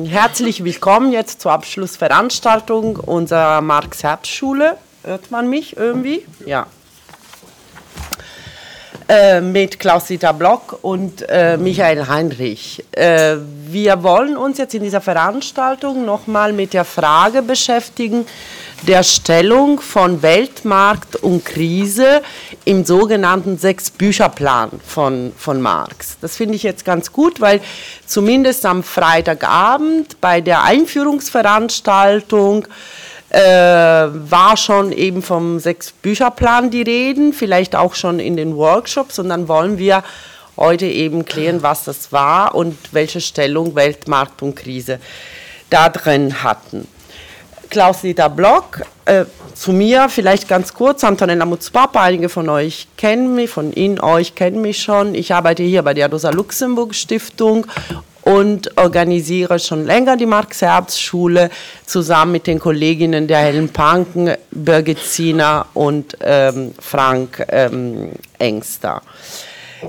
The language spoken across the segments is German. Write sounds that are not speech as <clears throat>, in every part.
Herzlich willkommen jetzt zur Abschlussveranstaltung unserer Marx-Herbst-Schule. Hört man mich irgendwie? Ja. Äh, mit Klaus-Dieter Block und äh, Michael Heinrich. Äh, wir wollen uns jetzt in dieser Veranstaltung nochmal mit der Frage beschäftigen, der Stellung von Weltmarkt und Krise im sogenannten Sechs-Bücher-Plan von, von Marx. Das finde ich jetzt ganz gut, weil zumindest am Freitagabend bei der Einführungsveranstaltung äh, war schon eben vom Sechs-Bücher-Plan die Reden, vielleicht auch schon in den Workshops und dann wollen wir heute eben klären, was das war und welche Stellung Weltmarkt und Krise da drin hatten. Klaus-Dieter Block. Äh, zu mir vielleicht ganz kurz, Antonella Mutzpapa, einige von euch kennen mich, von Ihnen, euch kennen mich schon. Ich arbeite hier bei der Rosa-Luxemburg-Stiftung und organisiere schon länger die Marx-Herbst-Schule zusammen mit den Kolleginnen der Helen Panken, Birgit Ziener und ähm, Frank ähm, Engster.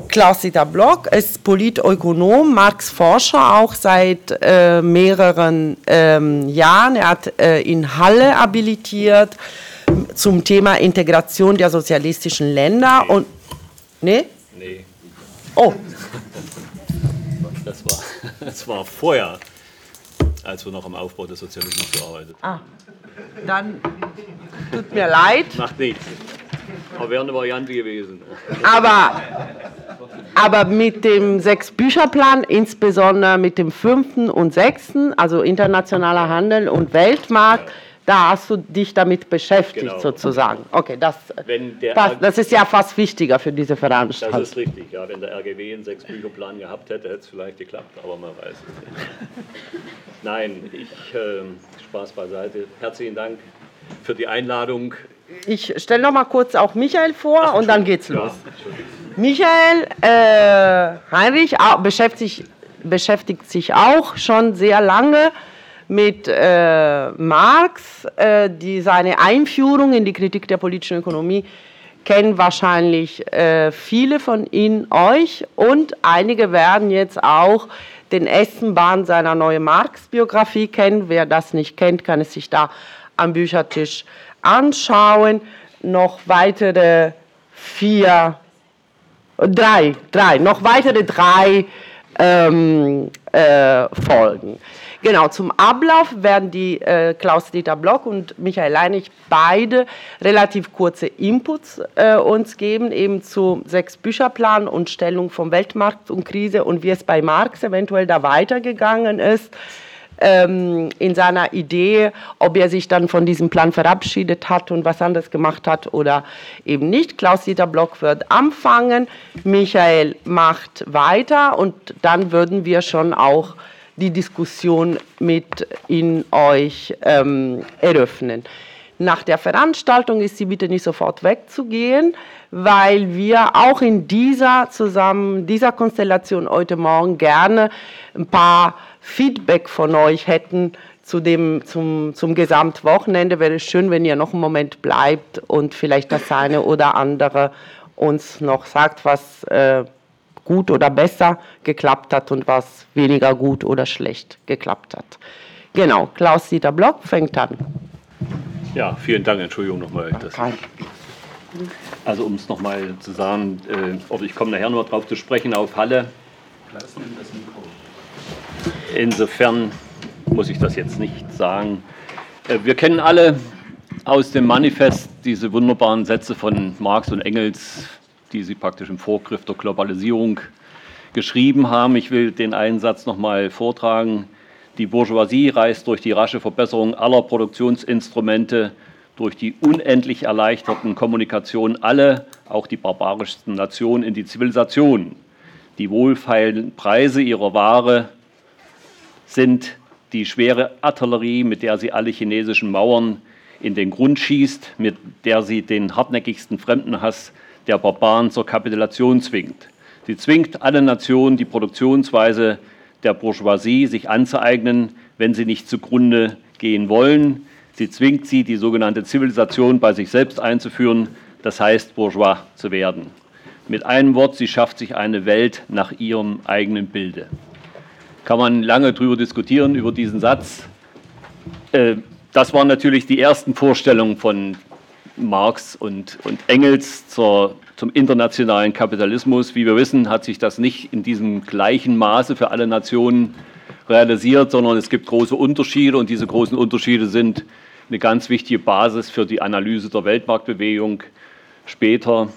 Klaus-Dieter Block ist Politökonom, Marx-Forscher auch seit äh, mehreren ähm, Jahren. Er hat äh, in Halle habilitiert zum Thema Integration der sozialistischen Länder. Nee. Und, nee? Nee. Oh. Das war, <laughs> das war vorher, als wir noch am Aufbau des Sozialismus gearbeitet haben. Ah, dann tut mir leid. Macht nichts. Aber wäre eine Variante gewesen. Aber, aber mit dem Sechs-Bücher-Plan, insbesondere mit dem fünften und sechsten, also internationaler Handel und Weltmarkt, da hast du dich damit beschäftigt genau. sozusagen. Okay, das, passt, das ist ja fast wichtiger für diese Veranstaltung. Das ist richtig, ja. Wenn der RGW einen Sechs-Bücher-Plan gehabt hätte, hätte es vielleicht geklappt, aber man weiß es nicht. Nein, ich, äh, Spaß beiseite. Herzlichen Dank für die Einladung ich stelle noch mal kurz auch Michael vor Ach, und dann geht's los. Michael äh, Heinrich beschäftigt sich, beschäftigt sich auch schon sehr lange mit äh, Marx. Äh, die, seine Einführung in die Kritik der politischen Ökonomie kennen wahrscheinlich äh, viele von Ihnen euch und einige werden jetzt auch den Essenbahn seiner neuen Marx-Biografie kennen. Wer das nicht kennt, kann es sich da am Büchertisch anschauen, noch weitere vier, drei, drei, noch weitere drei ähm, äh, Folgen. Genau, zum Ablauf werden die äh, Klaus-Dieter Block und Michael Leinig beide relativ kurze Inputs äh, uns geben, eben zu sechs Bücherplan und Stellung vom Weltmarkt und Krise und wie es bei Marx eventuell da weitergegangen ist ähm, in seiner Idee, ob er sich dann von diesem Plan verabschiedet hat und was anderes gemacht hat oder eben nicht. Klaus-Dieter Block wird anfangen, Michael macht weiter und dann würden wir schon auch die Diskussion mit in euch ähm, eröffnen. Nach der Veranstaltung ist sie bitte nicht sofort wegzugehen, weil wir auch in dieser zusammen dieser Konstellation heute Morgen gerne ein paar Feedback von euch hätten zu dem, zum, zum Gesamtwochenende, wäre es schön, wenn ihr noch einen Moment bleibt und vielleicht das eine oder andere uns noch sagt, was äh, gut oder besser geklappt hat und was weniger gut oder schlecht geklappt hat. Genau, Klaus-Dieter Block fängt an. Ja, vielen Dank, Entschuldigung nochmal. Also um es nochmal zu sagen, äh, ich komme nachher noch drauf zu sprechen auf Halle. Insofern muss ich das jetzt nicht sagen. Äh, wir kennen alle aus dem Manifest diese wunderbaren Sätze von Marx und Engels, die sie praktisch im Vorgriff der Globalisierung geschrieben haben. Ich will den einen Satz noch mal vortragen. Die Bourgeoisie reist durch die rasche Verbesserung aller Produktionsinstrumente, durch die unendlich erleichterten Kommunikationen alle, auch die barbarischsten Nationen, in die Zivilisation. Die wohlfeilen Preise ihrer Ware sind die schwere Artillerie, mit der sie alle chinesischen Mauern in den Grund schießt, mit der sie den hartnäckigsten Fremdenhass der Barbaren zur Kapitulation zwingt. Sie zwingt alle Nationen, die Produktionsweise der Bourgeoisie sich anzueignen, wenn sie nicht zugrunde gehen wollen. Sie zwingt sie, die sogenannte Zivilisation bei sich selbst einzuführen, das heißt Bourgeois zu werden. Mit einem Wort, sie schafft sich eine Welt nach ihrem eigenen Bilde. kann man lange darüber diskutieren, über diesen Satz. Äh, das waren natürlich die ersten Vorstellungen von Marx und, und Engels zur, zum internationalen Kapitalismus. Wie wir wissen, hat sich das nicht in diesem gleichen Maße für alle Nationen realisiert, sondern es gibt große Unterschiede und diese großen Unterschiede sind eine ganz wichtige Basis für die Analyse der Weltmarktbewegung später.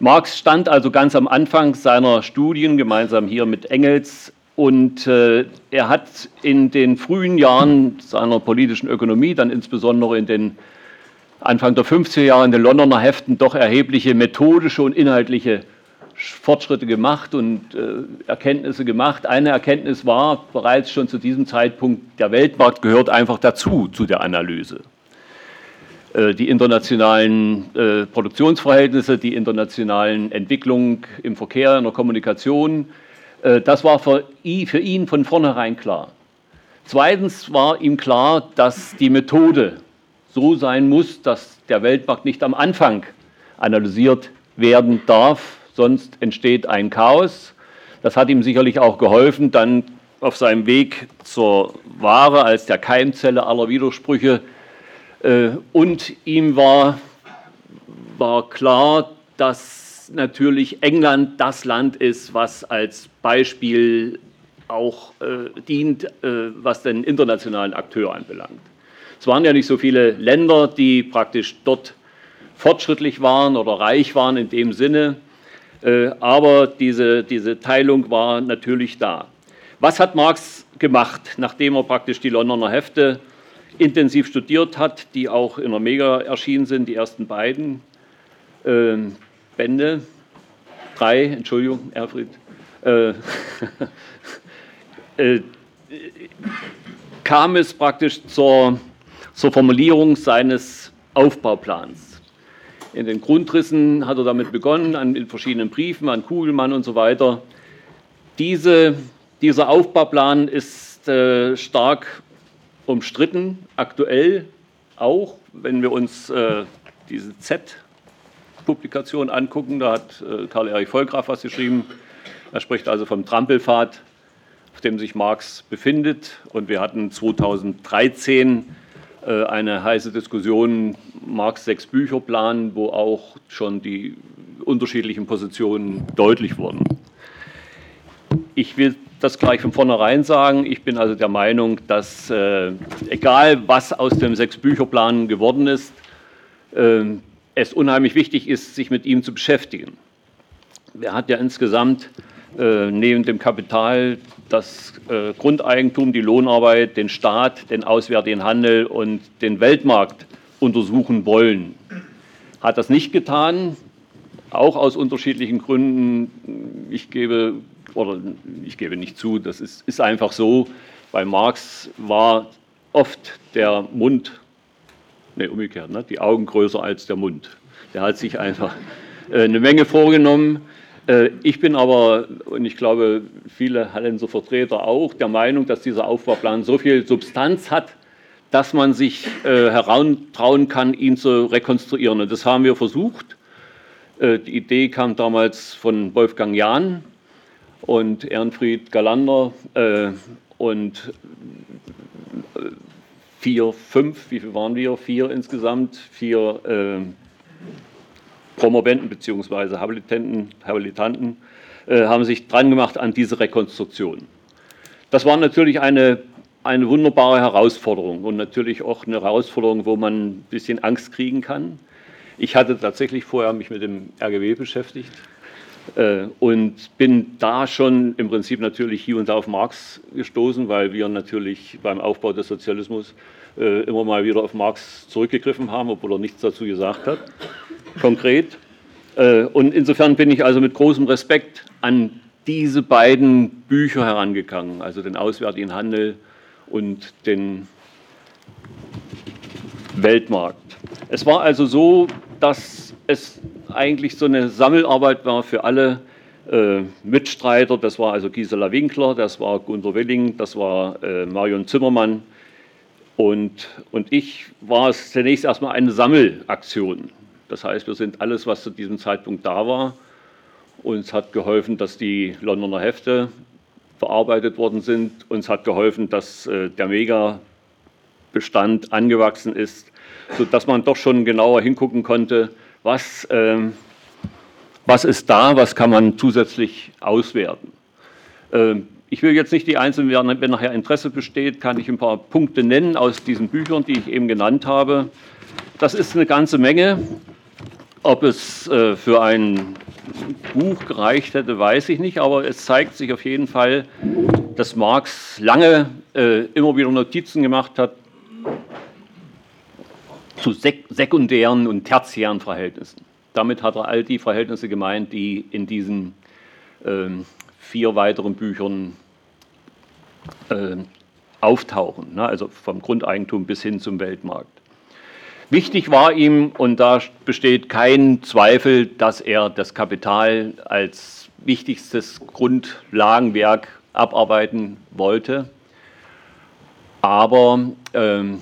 Marx stand also ganz am Anfang seiner Studien gemeinsam hier mit Engels und äh, er hat in den frühen Jahren seiner politischen Ökonomie, dann insbesondere in den Anfang der 50er Jahre in den Londoner Heften, doch erhebliche methodische und inhaltliche Fortschritte gemacht und äh, Erkenntnisse gemacht. Eine Erkenntnis war bereits schon zu diesem Zeitpunkt, der Weltmarkt gehört einfach dazu, zu der Analyse. Äh, die internationalen äh, Produktionsverhältnisse, die internationalen Entwicklungen im Verkehr, in der Kommunikation, äh, das war für ihn von vornherein klar. Zweitens war ihm klar, dass die Methode so sein muss, dass der Weltmarkt nicht am Anfang analysiert werden darf, sonst entsteht ein Chaos. Das hat ihm sicherlich auch geholfen, dann auf seinem Weg zur Ware als der Keimzelle aller Widersprüche. Äh, und ihm war, war klar, dass natürlich England das Land ist, was als Beispiel auch äh, dient, äh, was den internationalen Akteur anbelangt. Es waren ja nicht so viele Länder, die praktisch dort fortschrittlich waren oder reich waren in dem Sinne. Äh, aber diese, diese Teilung war natürlich da. Was hat Marx gemacht, nachdem er praktisch die Londoner Hefte intensiv studiert hat, die auch in der Mega erschienen sind, die ersten beiden äh, Bände, drei, Entschuldigung, Erfried, äh, <laughs> äh, kam es praktisch zur, zur Formulierung seines Aufbauplans. In den Grundrissen hat er damit begonnen, an, in verschiedenen Briefen an Kugelmann und so weiter. Diese, dieser Aufbauplan ist äh, stark umstritten, aktuell auch, wenn wir uns äh, diese Z-Publikation angucken. Da hat äh, Karl-Erich Vollgraf was geschrieben. Er spricht also vom Trampelpfad, auf dem sich Marx befindet. Und wir hatten 2013 äh, eine heiße Diskussion, Marx sechs Bücher Plan, wo auch schon die unterschiedlichen Positionen deutlich wurden. Ich will das gleich von vornherein sagen. Ich bin also der Meinung, dass äh, egal was aus dem Sechs-Bücher-Plan geworden ist, äh, es unheimlich wichtig ist, sich mit ihm zu beschäftigen. Er hat ja insgesamt äh, neben dem Kapital das äh, Grundeigentum, die Lohnarbeit, den Staat, den auswärtigen Handel und den Weltmarkt untersuchen wollen. Hat das nicht getan, auch aus unterschiedlichen Gründen. Ich gebe, oder ich gebe nicht zu, das ist, ist einfach so. Bei Marx war oft der Mund, ne, umgekehrt, ne, die Augen größer als der Mund. Der hat sich einfach äh, eine Menge vorgenommen äh, ich bin aber, und ich glaube, viele Hallenser Vertreter auch, der Meinung, dass dieser Aufbauplan so viel Substanz hat, dass man sich äh, herantrauen kann, ihn zu rekonstruieren. Und das haben wir versucht. Äh, die Idee kam damals von Wolfgang Jahn und Ehrenfried Galander und vier, fünf, wie viel waren wir? Vier insgesamt, vier Promoventen bzw. Habilitanten, äh, haben sich dran gemacht an diese Rekonstruktion. Das war natürlich eine, eine wunderbare Herausforderung und natürlich auch eine Herausforderung, wo man ein bisschen Angst kriegen kann. Ich hatte tatsächlich vorher mich mit dem RGW beschäftigt äh, und bin da schon im Prinzip natürlich hier und da auf Marx gestoßen, weil wir natürlich beim Aufbau des Sozialismus äh, immer mal wieder auf Marx zurückgegriffen haben, obwohl er nichts dazu gesagt hat konkret. Äh, und insofern bin ich also mit großem Respekt an diese beiden Bücher herangegangen, also den Auswärtigen Handel und den Weltmarkt. Es war also so, dass es eigentlich so eine Sammelarbeit war für alle äh, Mitstreiter. Das war also Gisela Winkler, das war Gunter Welling, das war äh, Marion Zimmermann und, und ich war es zunächst erstmal eine Sammelaktion. Das heißt, wir sind alles, was zu diesem Zeitpunkt da war. Uns hat geholfen, dass die Londoner Hefte bearbeitet worden sind. Uns hat geholfen, dass äh, der Megabestand angewachsen ist, sodass man doch schon genauer hingucken konnte, was, ähm, was ist da, was kann man zusätzlich auswerten. Ähm, ich will jetzt nicht die einzelnen, wenn nachher Interesse besteht, kann ich ein paar Punkte nennen aus diesen Büchern, die ich eben genannt habe. Das ist eine ganze Menge. Ob es äh, für ein Buch gereicht hätte, weiß ich nicht, aber es zeigt sich auf jeden Fall, dass Marx lange äh, immer wieder Notizen gemacht hat zu sek sekundären und tertiären Verhältnissen. Damit hat er all die Verhältnisse gemeint, die in diesen äh, vier weiteren Büchern äh, auftauchen, ne? also vom Grundeigentum bis hin zum Weltmarkt. Wichtig war ihm, und da besteht kein Zweifel, dass er das Kapital als wichtigstes Grundlagenwerk abarbeiten wollte. Aber ähm,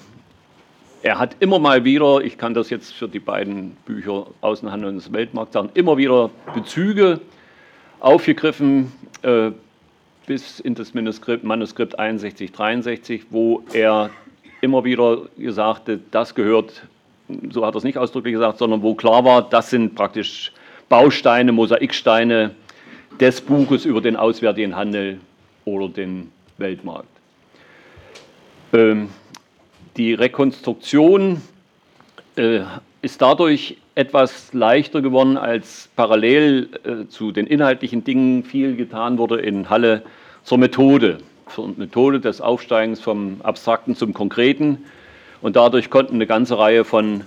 er hat immer mal wieder, ich kann das jetzt für die beiden Bücher Außenhandel und Weltmarkt sagen, immer wieder Bezüge aufgegriffen äh, bis in das Manuskript, Manuskript 61, 63, wo er immer wieder gesagt hat, das gehört so hat er es nicht ausdrücklich gesagt, sondern wo klar war, das sind praktisch Bausteine, Mosaiksteine des Buches über den auswärtigen Handel oder den Weltmarkt. Ähm, die Rekonstruktion äh, ist dadurch etwas leichter geworden, als parallel äh, zu den inhaltlichen Dingen viel getan wurde in Halle zur Methode, zur Methode des Aufsteigens vom Abstrakten zum Konkreten und dadurch konnten eine ganze Reihe von,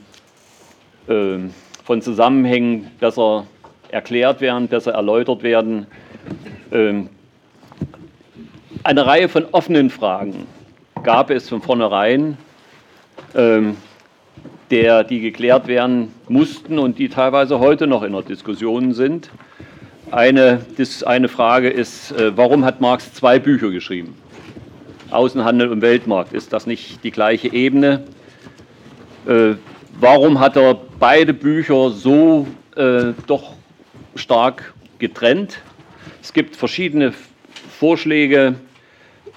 äh, von Zusammenhängen besser erklärt werden, besser erläutert werden. Ähm, eine Reihe von offenen Fragen gab es von vornherein, ähm, der, die geklärt werden mussten und die teilweise heute noch in der Diskussion sind. Eine, eine Frage ist, äh, warum hat Marx zwei Bücher geschrieben? Außenhandel und Weltmarkt. Ist das nicht die gleiche Ebene? Äh, warum hat er beide Bücher so äh, doch stark getrennt? Es gibt verschiedene Vorschläge,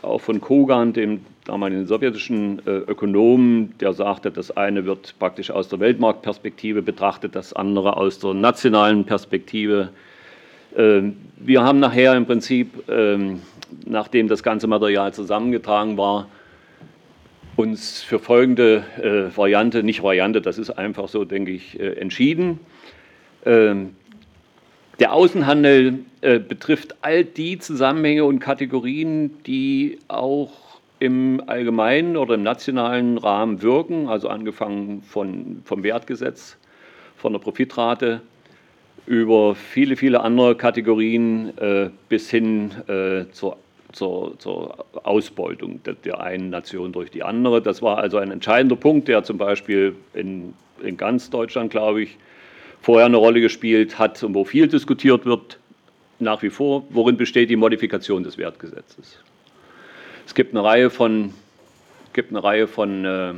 auch von Kogan, dem damaligen sowjetischen äh, Ökonomen, der sagte, das eine wird praktisch aus der Weltmarktperspektive betrachtet, das andere aus der nationalen Perspektive. Ähm, wir haben nachher im Prinzip ähm, nachdem das ganze Material zusammengetragen war, uns für folgende äh, Variante, nicht Variante, das ist einfach so, denke ich, äh, entschieden. Ähm, der Außenhandel äh, betrifft all die Zusammenhänge und Kategorien, die auch im allgemeinen oder im nationalen Rahmen wirken, also angefangen von, vom Wertgesetz, von der Profitrate, über viele, viele andere Kategorien äh, bis hin äh, zur, zur, zur, Ausbeutung der, der, einen Nation durch die andere. Das war also ein entscheidender Punkt, der zum Beispiel in, in ganz Deutschland, glaube ich, vorher eine Rolle gespielt hat und wo viel diskutiert wird, nach wie vor, worin besteht die Modifikation des Wertgesetzes. Es gibt eine Reihe von, gibt eine Reihe von äh,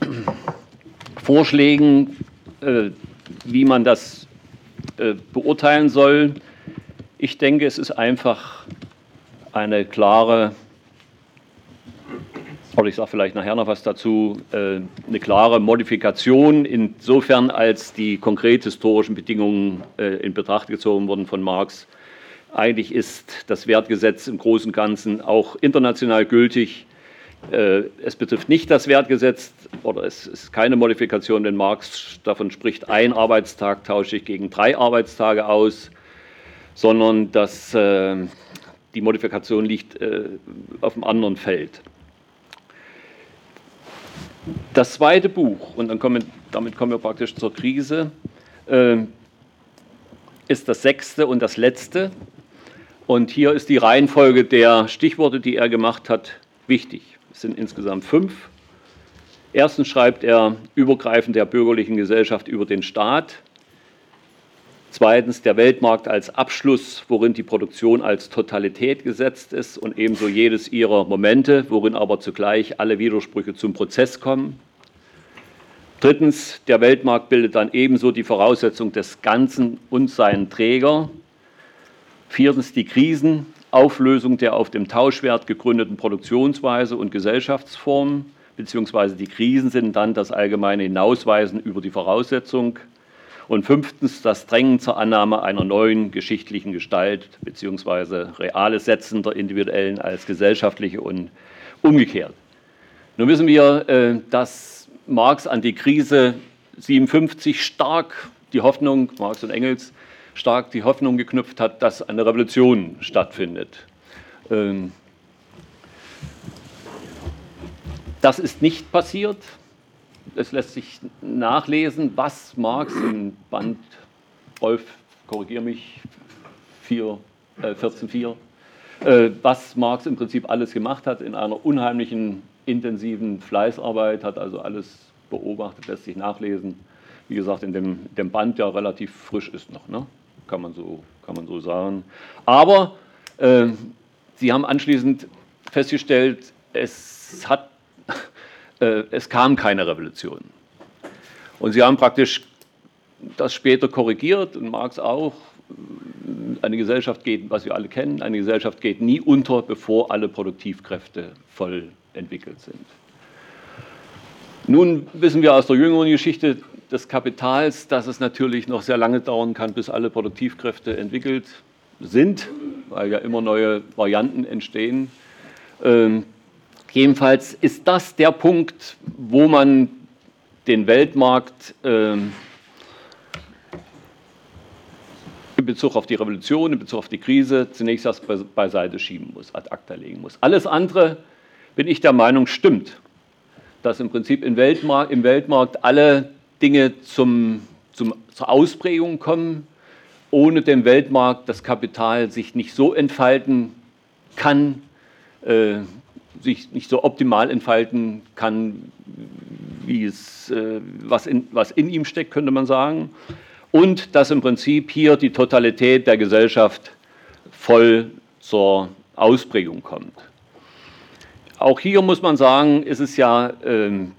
<clears throat> Vorschlägen, wie man das äh, beurteilen soll. Ich denke, es ist einfach eine klare, oder ich sage vielleicht nachher noch was dazu, äh, eine klare Modifikation insofern, als die konkret historischen Bedingungen in Betracht gezogen wurden von Marx. Eigentlich ist das Wertgesetz im Großen und Ganzen auch international gültig äh, es betrifft nicht das Wertgesetz oder es ist keine Modifikation, wenn Marx davon spricht, ein Arbeitstag tausche ich gegen drei Arbeitstage aus, sondern dass äh, die Modifikation liegt äh, auf einem anderen Feld. Das zweite Buch, und dann kommen, damit kommen wir praktisch zur Krise, ist das sechste und das letzte. Und hier ist die Reihenfolge der Stichworte, die er gemacht hat, wichtig. Es sind insgesamt fünf. Erstens schreibt er übergreifend der bürgerlichen Gesellschaft über den Staat. Zweitens der Weltmarkt als Abschluss, worin die Produktion als Totalität gesetzt ist und ebenso jedes ihrer Momente, worin aber zugleich alle Widersprüche zum Prozess kommen. Drittens, der Weltmarkt bildet dann ebenso die Voraussetzung des Ganzen und seinen Träger. Viertens die Krisenauflösung der auf dem Tauschwert gegründeten Produktionsweise und Gesellschaftsformen, beziehungsweise die Krisen sind dann das allgemeine Hinausweisen über die Voraussetzung. Und fünftens das Drängen zur Annahme einer neuen geschichtlichen Gestalt, beziehungsweise reales Setzen der individuellen als gesellschaftliche und umgekehrt. Nun wissen wir, äh, dass Marx an die Krise 57 stark die Hoffnung, Marx und Engels, stark die Hoffnung geknüpft hat, dass eine Revolution stattfindet. Ähm, das ist nicht passiert. Es lässt sich nachlesen, was Marx im Band, Rolf, korrigiere mich, 4, äh, 14.4, äh, was Marx im Prinzip alles gemacht hat in einer unheimlichen intensiven Fleißarbeit, hat also alles beobachtet, lässt sich nachlesen. Wie gesagt, in dem, dem Band, der relativ frisch ist noch, ne? Kann, man so, kann man so sagen. Aber äh, Sie haben anschließend festgestellt, es, hat, <laughs> äh, es kam keine Revolution. Und Sie haben praktisch das später korrigiert und Marx auch. Eine Gesellschaft geht, was wir alle kennen, eine Gesellschaft geht nie unter, bevor alle Produktivkräfte voll entwickelt sind. Nun wissen wir aus der jüngeren Geschichte des Kapitals, dass es natürlich noch sehr lange dauern kann, bis alle Produktivkräfte entwickelt sind, weil ja immer neue Varianten entstehen. Ähm, jedenfalls ist das der Punkt, wo man den Weltmarkt ähm, in Bezug auf die Revolution, in Bezug auf die Krise zunächst erst beiseite schieben muss, ad acta legen muss. Alles andere bin ich der Meinung, stimmt. Dass im Prinzip im Weltmarkt, im Weltmarkt alle Dinge zum, zum, zur Ausprägung kommen, ohne den Weltmarkt das Kapital sich nicht so entfalten kann, äh, sich nicht so optimal entfalten kann, wie es, äh, was, in, was in ihm steckt, könnte man sagen. Und dass im Prinzip hier die Totalität der Gesellschaft voll zur Ausprägung kommt. Auch hier muss man sagen, ist es ja, ähm,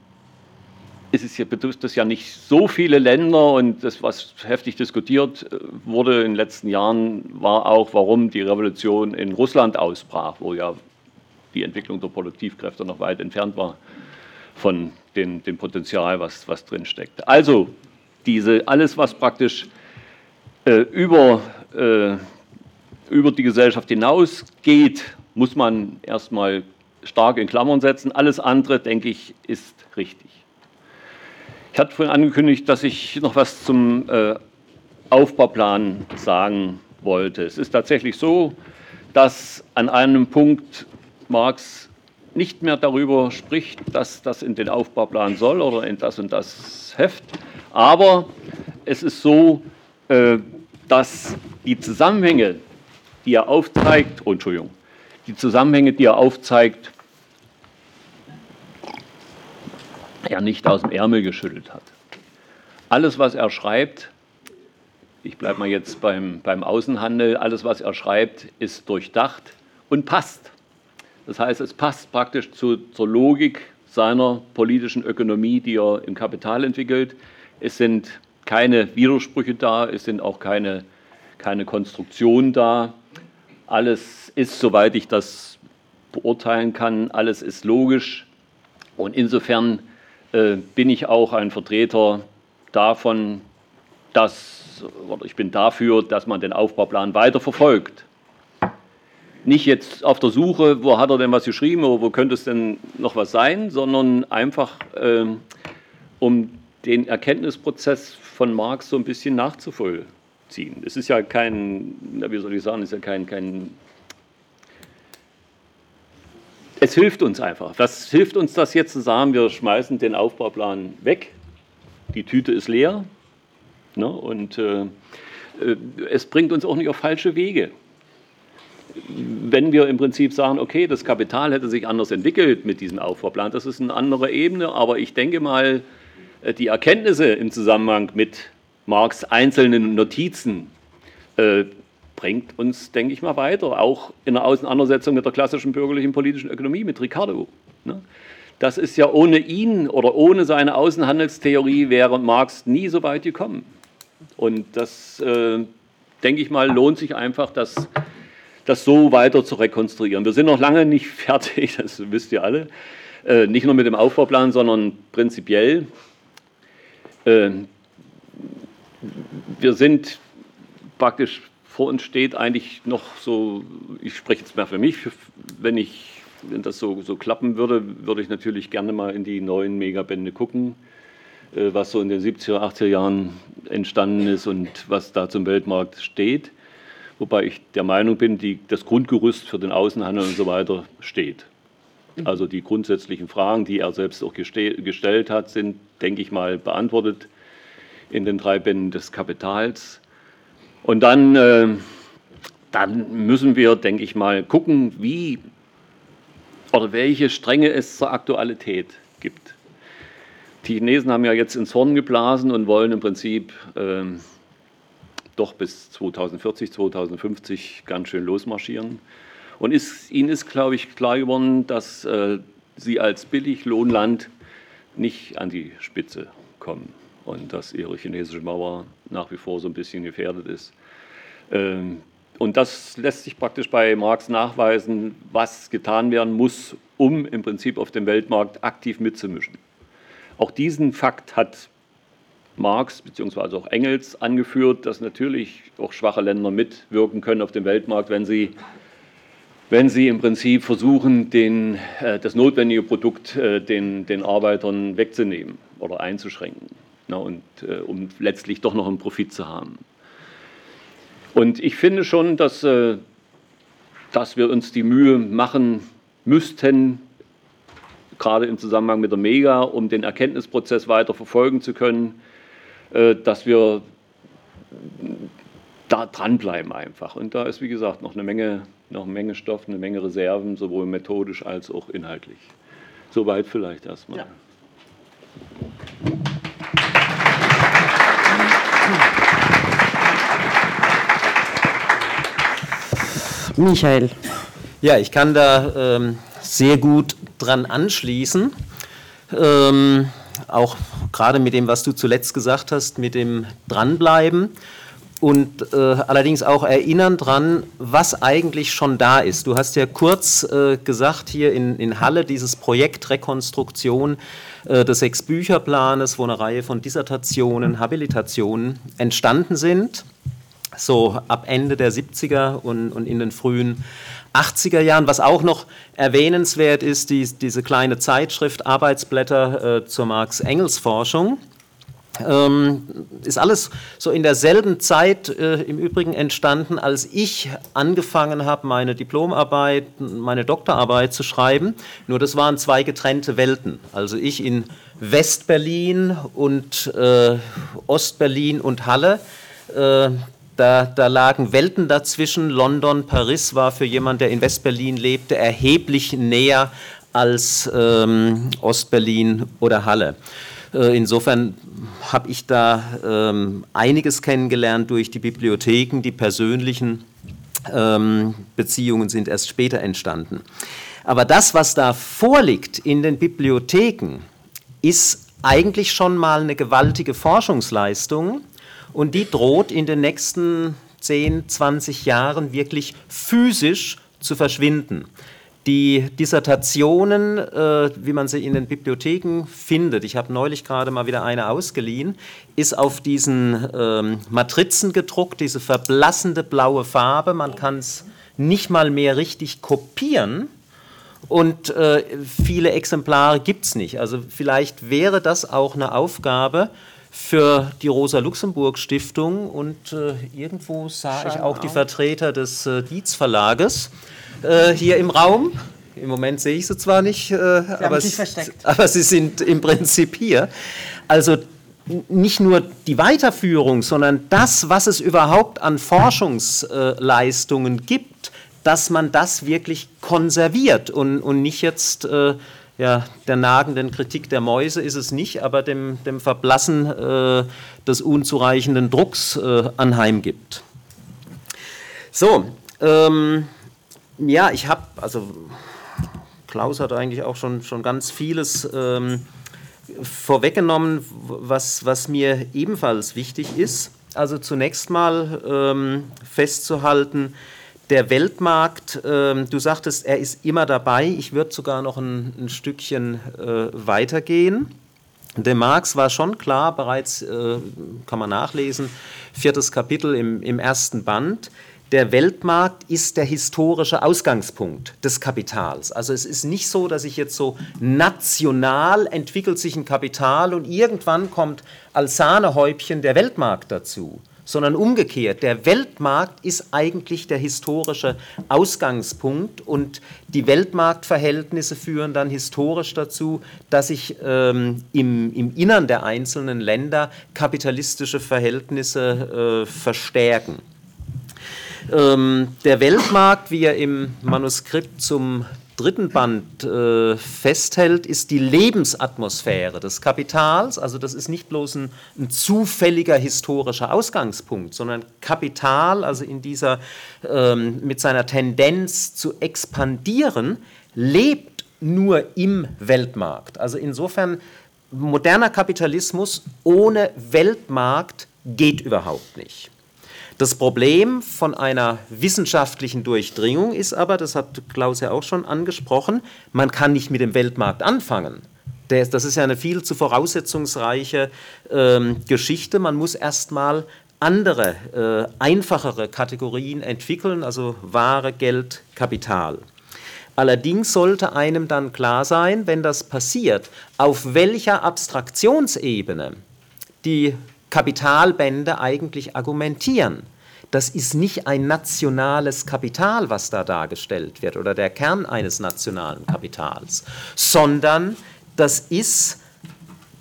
ist es ja, betrifft das ja nicht so viele Länder und das, was heftig diskutiert äh, wurde in den letzten Jahren, war auch, warum die Revolution in Russland ausbrach, wo ja die Entwicklung der Produktivkräfte noch weit entfernt war von dem, dem Potenzial, was, was drin steckt. Also diese, alles, was praktisch äh, über, äh, über die Gesellschaft hinausgeht, muss man erstmal stark in Klammern setzen. Alles andere, denke ich, ist richtig. Ich hatte vorhin angekündigt, dass ich noch was zum äh, Aufbauplan sagen wollte. Es ist tatsächlich so, dass an einem Punkt Marx nicht mehr darüber spricht, dass das in den Aufbauplan soll oder in das und das Heft. Aber es ist so, äh, dass die Zusammenhänge, die er aufzeigt, oh, Entschuldigung, die Zusammenhänge, die er aufzeigt, er nicht aus dem Ärmel geschüttelt hat. Alles, was er schreibt, ich bleibe mal jetzt beim, beim Außenhandel, alles, was er schreibt, ist durchdacht und passt. Das heißt, es passt praktisch zu, zur Logik seiner politischen Ökonomie, die er im Kapital entwickelt. Es sind keine Widersprüche da, es sind auch keine, keine Konstruktionen da. Alles ist, soweit ich das beurteilen kann, alles ist logisch. Und insofern bin ich auch ein Vertreter davon, dass, oder ich bin dafür, dass man den Aufbauplan weiter verfolgt. Nicht jetzt auf der Suche, wo hat er denn was geschrieben oder wo könnte es denn noch was sein, sondern einfach, äh, um den Erkenntnisprozess von Marx so ein bisschen nachzuvollziehen. Es ist ja kein, wie soll ich sagen, es ist ja kein, kein es hilft uns einfach. Was hilft uns das jetzt zu sagen? Wir schmeißen den Aufbauplan weg, die Tüte ist leer ne? und äh, äh, es bringt uns auch nicht auf falsche Wege. Wenn wir im Prinzip sagen, okay, das Kapital hätte sich anders entwickelt mit diesem Aufbauplan, das ist eine andere Ebene, aber ich denke mal, äh, die Erkenntnisse im Zusammenhang mit Marx einzelnen Notizen äh, bringt uns, denke ich mal, weiter, auch in der Auseinandersetzung mit der klassischen bürgerlichen politischen Ökonomie, mit Ricardo. Ne? Das ist ja ohne ihn oder ohne seine Außenhandelstheorie wäre Marx nie so weit gekommen. Und das, äh, denke ich mal, lohnt sich einfach, das, das so weiter zu rekonstruieren. Wir sind noch lange nicht <laughs> fertig, das wisst ihr alle. Äh, nicht nur mit dem Aufbauplan, sondern prinzipiell. Äh, wir sind praktisch vor uns steht eigentlich noch so, ich spreche jetzt mehr für mich, wenn ich wenn das so, so klappen würde, würde ich natürlich gerne mal in die neuen Megabände gucken, äh, was so in den 70er, 80er Jahren entstanden ist und was da zum Weltmarkt steht. Wobei ich der Meinung bin, die, das Grundgerüst für den Außenhandel und so weiter steht. Also die grundsätzlichen Fragen, die er selbst auch gestellt hat, sind, denke ich mal, beantwortet in den drei Bänden des Kapitals. Und dann, äh, dann müssen wir, denke ich mal, gucken, wie oder welche Stränge es zur Aktualität gibt. Die Chinesen haben ja jetzt ins Horn geblasen und wollen im Prinzip äh, doch bis 2040, 2050 ganz schön losmarschieren. Und ist, ihnen ist, glaube ich, klar geworden, dass äh, sie als Billiglohnland nicht an die Spitze kommen und dass ihre chinesische Mauer nach wie vor so ein bisschen gefährdet ist. Ähm, und das lässt sich praktisch bei Marx nachweisen, was getan werden muss, um im Prinzip auf dem Weltmarkt aktiv mitzumischen. Auch diesen Fakt hat Marx bzw. auch Engels angeführt, dass natürlich auch schwache Länder mitwirken können auf dem Weltmarkt, wenn sie, wenn sie im Prinzip versuchen, den, äh, das notwendige Produkt äh, den, den Arbeitern wegzunehmen oder einzuschränken, na, und, äh, um letztlich doch noch einen Profit zu haben. Und ich finde schon, dass, äh, dass wir uns die Mühe machen müssten, gerade im Zusammenhang mit der Mega, um den Erkenntnisprozess weiter verfolgen zu können, äh, dass wir da dranbleiben einfach. Und da ist, wie gesagt, noch eine Menge, noch eine Menge Stoff, eine Menge Reserven, sowohl methodisch als auch inhaltlich. Soweit vielleicht erstmal. Ja. Michael. Ja, ich kann da ähm, sehr gut dran anschließen. Ähm, auch gerade mit dem, was du zuletzt gesagt hast, mit dem Dranbleiben und äh, allerdings auch erinnern dran, was eigentlich schon da ist. Du hast ja kurz äh, gesagt hier in, in Halle dieses Projekt Rekonstruktion äh, des Sechs-Bücher-Planes, wo eine Reihe von Dissertationen, Habilitationen entstanden sind so ab Ende der 70er und, und in den frühen 80er Jahren. Was auch noch erwähnenswert ist, die, diese kleine Zeitschrift Arbeitsblätter äh, zur Marx-Engels-Forschung. Ähm, ist alles so in derselben Zeit äh, im Übrigen entstanden, als ich angefangen habe, meine Diplomarbeit, meine Doktorarbeit zu schreiben. Nur das waren zwei getrennte Welten. Also ich in Westberlin und äh, Ostberlin und Halle. Äh, da, da, lagen Welten dazwischen. London, Paris war für jemanden, der in Westberlin lebte, erheblich näher als ähm, Ostberlin oder Halle. Äh, insofern habe ich da ähm, einiges kennengelernt durch die Bibliotheken. Die persönlichen ähm, Beziehungen sind erst später entstanden. Aber das, was da vorliegt in den Bibliotheken, ist eigentlich schon mal eine gewaltige Forschungsleistung und die droht in den nächsten 10, 20 Jahren wirklich physisch zu verschwinden. Die Dissertationen, äh, wie man sie in den Bibliotheken findet, ich habe neulich gerade mal wieder eine ausgeliehen, ist auf diesen ähm, Matrizen gedruckt, diese verblassende blaue Farbe. Man kann es nicht mal mehr richtig kopieren. Und äh, viele Exemplare gibt es nicht. Also vielleicht wäre das auch eine Aufgabe für die Rosa-Luxemburg-Stiftung und äh, irgendwo sah Schein ich auch die Vertreter des äh, Dietz Verlages äh, hier im Raum. Im Moment sehe ich sie zwar nicht, äh, aber, sie aber sie sind im Prinzip hier. Also nicht nur die Weiterführung, sondern das, was es überhaupt an Forschungsleistungen gibt, dass man das wirklich konserviert und, und nicht jetzt äh, ja, der nagenden Kritik der Mäuse ist es nicht, aber dem, dem Verblassen äh, des unzureichenden Drucks äh, anheimgibt. So, ähm, ja, ich habe, also Klaus hat eigentlich auch schon, schon ganz vieles ähm, vorweggenommen, was, was mir ebenfalls wichtig ist. also zunächst mal ähm, festzuhalten, der Weltmarkt, ähm, du sagtest, er ist immer dabei. Ich würde sogar noch ein, ein Stückchen äh, weitergehen. Dem Marx war schon klar, bereits äh, kann man nachlesen, viertes Kapitel im, im ersten Band, der Weltmarkt ist der historische Ausgangspunkt des Kapitals. Also es ist nicht so, dass ich jetzt so national entwickelt sich ein Kapital und irgendwann kommt als Sahnehäubchen der Weltmarkt dazu, sondern umgekehrt. Der Weltmarkt ist eigentlich der historische Ausgangspunkt und die Weltmarktverhältnisse führen dann historisch dazu, dass sich ähm, im, im Innern der einzelnen Länder kapitalistische Verhältnisse äh, verstärken. Ähm, der Weltmarkt, wie er im Manuskript zum dritten Band äh, festhält, ist die Lebensatmosphäre des Kapitals. Also das ist nicht bloß ein, ein, zufälliger historischer Ausgangspunkt, sondern Kapital, also in dieser, ähm, mit seiner Tendenz zu expandieren, lebt nur im Weltmarkt. Also insofern, moderner Kapitalismus ohne Weltmarkt geht überhaupt nicht. Das Problem von einer wissenschaftlichen Durchdringung ist aber, das hat Klaus ja auch schon angesprochen, man kann nicht mit dem Weltmarkt anfangen. Das ist ja eine viel zu voraussetzungsreiche ähm, Geschichte. Man muss erstmal andere, äh, einfachere Kategorien entwickeln, also Ware, Geld, Kapital. Allerdings sollte einem dann klar sein, wenn das passiert, auf welcher Abstraktionsebene die Kapitalbände eigentlich argumentieren. Das ist nicht ein nationales Kapital, was da dargestellt wird oder der Kern eines nationalen Kapitals, sondern das ist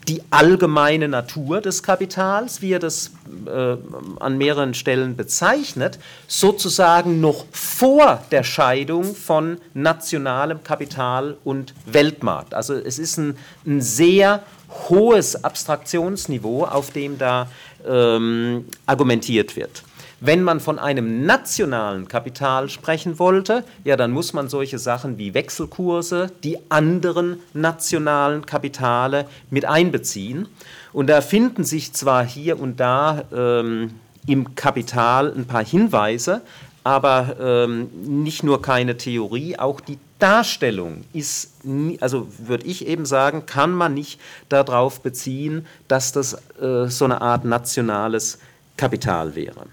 die allgemeine Natur des Kapitals, wie er das äh, an mehreren Stellen bezeichnet, sozusagen noch vor der Scheidung von nationalem Kapital und Weltmarkt. Also es ist ein, ein sehr hohes Abstraktionsniveau, auf dem da ähm, argumentiert wird. Wenn man von einem nationalen Kapital sprechen wollte, ja, dann muss man solche Sachen wie Wechselkurse, die anderen nationalen Kapitale mit einbeziehen. Und da finden sich zwar hier und da ähm, im Kapital ein paar Hinweise, aber ähm, nicht nur keine Theorie, auch die Darstellung ist, also würde ich eben sagen, kann man nicht darauf beziehen, dass das äh, so eine Art nationales Kapital wäre.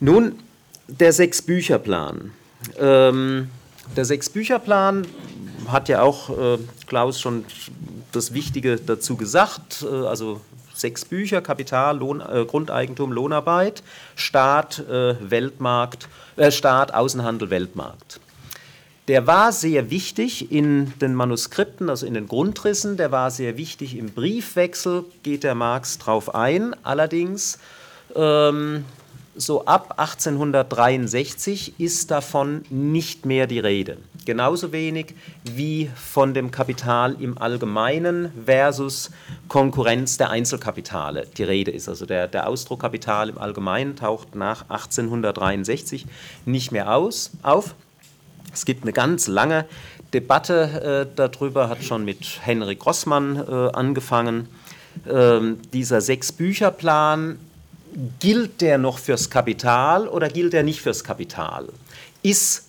Nun, der Sechs-Bücher-Plan. Ähm, der Sechs-Bücher-Plan hat ja auch äh, Klaus schon das Wichtige dazu gesagt, äh, also sechs Bücher, Kapital, Lohn, äh, Grundeigentum, Lohnarbeit, Staat, äh, Weltmarkt, äh, Staat, Außenhandel, Weltmarkt. Der war sehr wichtig in den Manuskripten, also in den Grundrissen, der war sehr wichtig im Briefwechsel, geht der Marx drauf ein. Allerdings, ähm, so ab 1863 ist davon nicht mehr die Rede. Genauso wenig wie von dem Kapital im Allgemeinen versus Konkurrenz der Einzelkapitale die Rede ist. Also der, der Ausdruck Kapital im Allgemeinen taucht nach 1863 nicht mehr aus, auf. Es gibt eine ganz lange Debatte äh, darüber, hat schon mit Henrik Grossmann äh, angefangen. Ähm, dieser Sechs-Bücher-Plan, gilt der noch fürs Kapital oder gilt er nicht fürs Kapital? Ist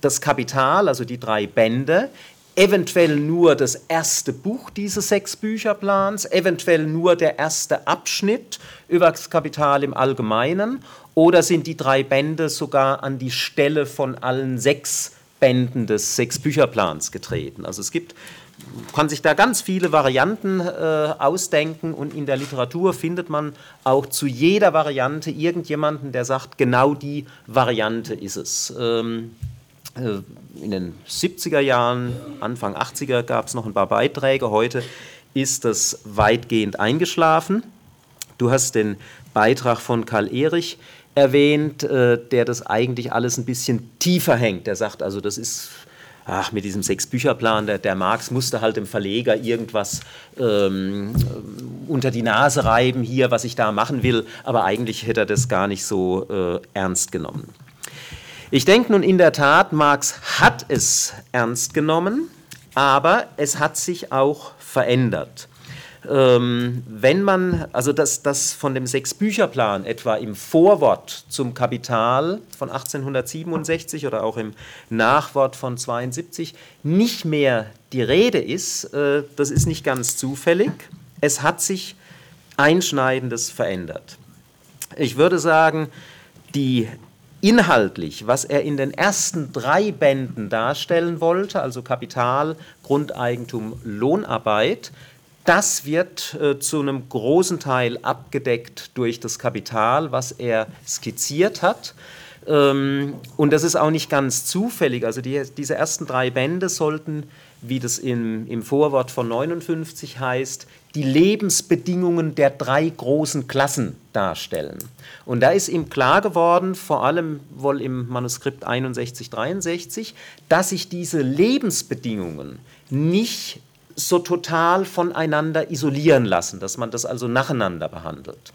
das Kapital, also die drei Bände, eventuell nur das erste Buch dieses Sechs-Bücher-Plans, eventuell nur der erste Abschnitt über das Kapital im Allgemeinen oder sind die drei Bände sogar an die Stelle von allen sechs Bänden des Sechs-Bücher-Plans getreten. Also es gibt, kann sich da ganz viele Varianten äh, ausdenken und in der Literatur findet man auch zu jeder Variante irgendjemanden, der sagt, genau die Variante ist es. Ähm, äh, in den 70er Jahren, Anfang 80er gab es noch ein paar Beiträge, heute ist das weitgehend eingeschlafen. Du hast den Beitrag von Karl Erich erwähnt, äh, der das eigentlich alles ein bisschen tiefer hängt. Der sagt also, das ist ach, mit diesem Sechs-Bücher-Plan, der, der, Marx musste halt dem Verleger irgendwas ähm, unter die Nase reiben, hier, was ich da machen will, aber eigentlich hätte er das gar nicht so äh, ernst genommen. Ich denke nun in der Tat, Marx hat es ernst genommen, aber es hat sich auch verändert. Ähm, wenn man, also das, das von dem Sechs-Bücher-Plan etwa im Vorwort zum Kapital von 1867 oder auch im Nachwort von 72 nicht mehr die Rede ist, äh, das ist nicht ganz zufällig. Es hat sich Einschneidendes verändert. Ich würde sagen, die inhaltlich, was er in den ersten drei Bänden darstellen wollte, also Kapital, Grundeigentum, Lohnarbeit, das wird äh, zu einem großen Teil abgedeckt durch das Kapital, was er skizziert hat. Ähm, und das ist auch nicht ganz zufällig. Also die, diese ersten drei Bände sollten, wie das im, im Vorwort von 59 heißt, die Lebensbedingungen der drei großen Klassen darstellen. Und da ist ihm klar geworden, vor allem wohl im Manuskript 61, 63, dass sich diese Lebensbedingungen nicht so total voneinander isolieren lassen, dass man das also nacheinander behandelt.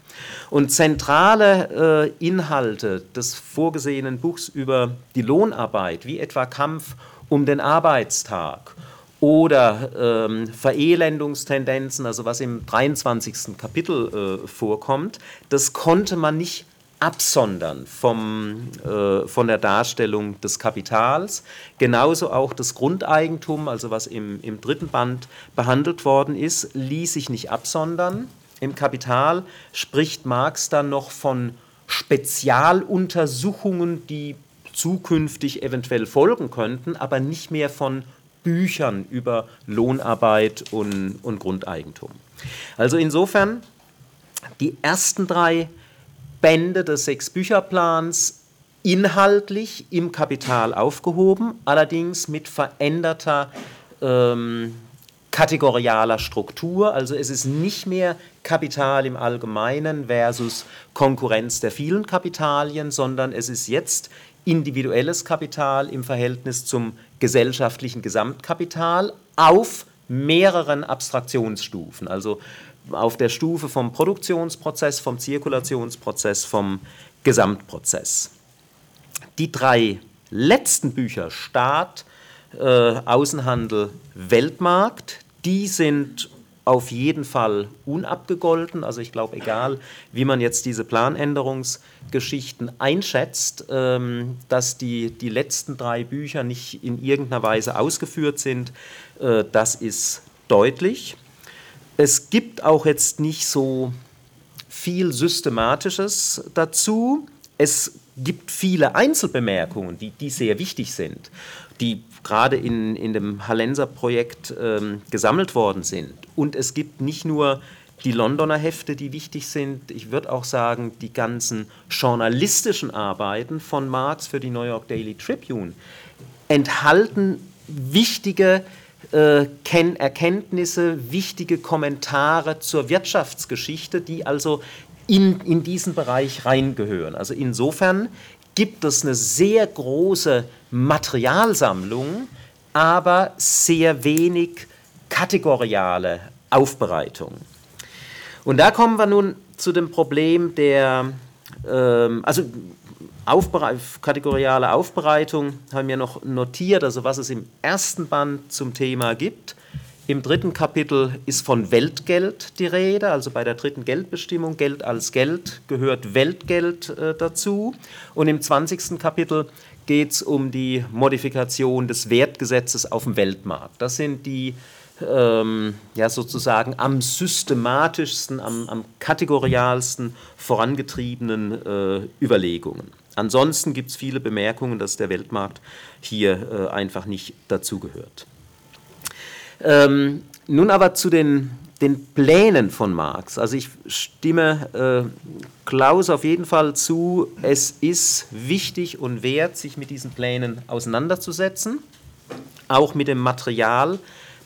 Und zentrale äh, Inhalte des vorgesehenen Buchs über die Lohnarbeit, wie etwa Kampf um den Arbeitstag oder ähm, Verelendungstendenzen, also was im 23. Kapitel äh, vorkommt, das konnte man nicht absondern vom, äh, von der Darstellung des Kapitals. Genauso auch das Grundeigentum, also was im, im dritten Band behandelt worden ist, ließ sich nicht absondern. Im Kapital spricht Marx dann noch von Spezialuntersuchungen, die zukünftig eventuell folgen könnten, aber nicht mehr von Büchern über Lohnarbeit und, und Grundeigentum. Also insofern, die ersten drei Bände des Sechs-Bücher-Plans inhaltlich im Kapital aufgehoben, allerdings mit veränderter ähm, kategorialer Struktur. Also es ist nicht mehr Kapital im Allgemeinen versus Konkurrenz der vielen Kapitalien, sondern es ist jetzt individuelles Kapital im Verhältnis zum gesellschaftlichen Gesamtkapital auf mehreren Abstraktionsstufen. Also auf der Stufe vom Produktionsprozess, vom Zirkulationsprozess, vom Gesamtprozess. Die drei letzten Bücher, Staat, äh, Außenhandel, Weltmarkt, die sind auf jeden Fall unabgegolten. Also ich glaube, egal wie man jetzt diese Planänderungsgeschichten einschätzt, ähm, dass die, die letzten drei Bücher nicht in irgendeiner Weise ausgeführt sind, äh, das ist deutlich. Es gibt auch jetzt nicht so viel Systematisches dazu. Es gibt viele Einzelbemerkungen, die, die sehr wichtig sind, die gerade in, in dem Hallenser-Projekt ähm, gesammelt worden sind. Und es gibt nicht nur die Londoner Hefte, die wichtig sind. Ich würde auch sagen, die ganzen journalistischen Arbeiten von Marx für die New York Daily Tribune enthalten wichtige äh, Erkenntnisse, wichtige Kommentare zur Wirtschaftsgeschichte, die also in, in diesen Bereich reingehören. Also insofern gibt es eine sehr große Materialsammlung, aber sehr wenig kategoriale Aufbereitung. Und da kommen wir nun zu dem Problem der, ähm, also Aufbere kategoriale Aufbereitung haben wir noch notiert, also was es im ersten Band zum Thema gibt. Im dritten Kapitel ist von Weltgeld die Rede, also bei der dritten Geldbestimmung, Geld als Geld gehört Weltgeld äh, dazu. Und im 20. Kapitel geht es um die Modifikation des Wertgesetzes auf dem Weltmarkt. Das sind die ähm, ja, sozusagen am systematischsten, am, am kategorialsten vorangetriebenen äh, Überlegungen. Ansonsten gibt es viele Bemerkungen, dass der Weltmarkt hier äh, einfach nicht dazugehört. Ähm, nun aber zu den, den Plänen von Marx. Also ich stimme äh, Klaus auf jeden Fall zu, es ist wichtig und wert, sich mit diesen Plänen auseinanderzusetzen, auch mit dem Material,